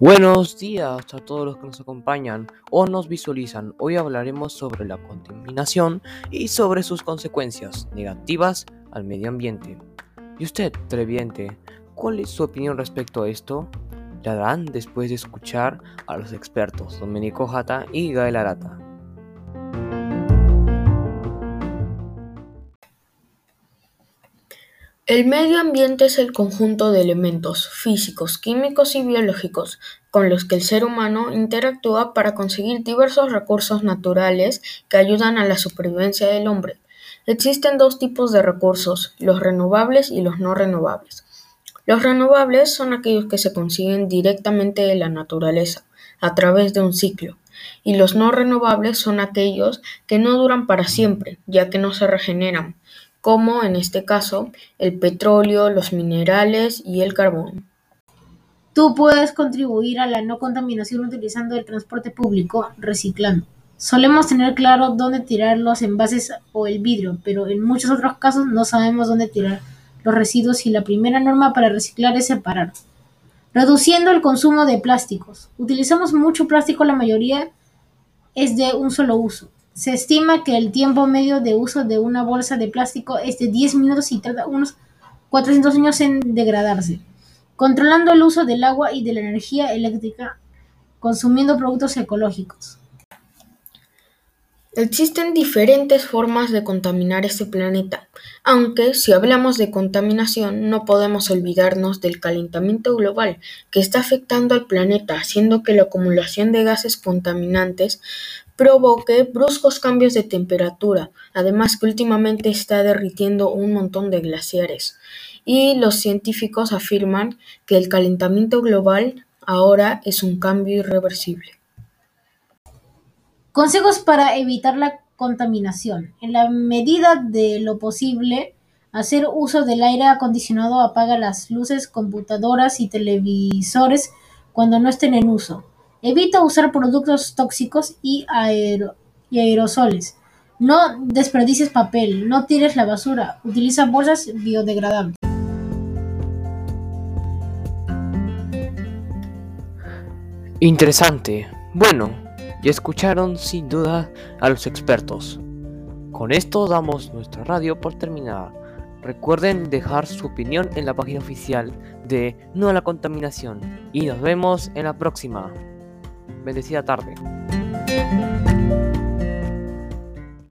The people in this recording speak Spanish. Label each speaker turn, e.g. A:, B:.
A: Buenos días a todos los que nos acompañan o nos visualizan. Hoy hablaremos sobre la contaminación y sobre sus consecuencias negativas al medio ambiente. ¿Y usted, televidente, cuál es su opinión respecto a esto? La darán después de escuchar a los expertos Domenico Jata y Gael Arata.
B: El medio ambiente es el conjunto de elementos físicos, químicos y biológicos con los que el ser humano interactúa para conseguir diversos recursos naturales que ayudan a la supervivencia del hombre. Existen dos tipos de recursos, los renovables y los no renovables. Los renovables son aquellos que se consiguen directamente de la naturaleza, a través de un ciclo, y los no renovables son aquellos que no duran para siempre, ya que no se regeneran, como en este caso el petróleo, los minerales y el carbón.
C: Tú puedes contribuir a la no contaminación utilizando el transporte público, reciclando. Solemos tener claro dónde tirar los envases o el vidrio, pero en muchos otros casos no sabemos dónde tirar los residuos y la primera norma para reciclar es separar. Reduciendo el consumo de plásticos. Utilizamos mucho plástico, la mayoría es de un solo uso. Se estima que el tiempo medio de uso de una bolsa de plástico es de 10 minutos y tarda unos 400 años en degradarse. Controlando el uso del agua y de la energía eléctrica, consumiendo productos ecológicos.
B: Existen diferentes formas de contaminar este planeta, aunque si hablamos de contaminación no podemos olvidarnos del calentamiento global que está afectando al planeta, haciendo que la acumulación de gases contaminantes provoque bruscos cambios de temperatura, además que últimamente está derritiendo un montón de glaciares. Y los científicos afirman que el calentamiento global ahora es un cambio irreversible.
C: Consejos para evitar la contaminación. En la medida de lo posible, hacer uso del aire acondicionado apaga las luces, computadoras y televisores cuando no estén en uso. Evita usar productos tóxicos y, aerosoles. No desperdicies papel, no tires la basura, utiliza bolsas biodegradables.
A: Interesante. Bueno, y escucharon sin duda a los expertos. Con esto damos nuestra radio por terminada. Recuerden dejar su opinión en la página oficial de No a la Contaminación y nos vemos en la próxima. Bendecida tarde.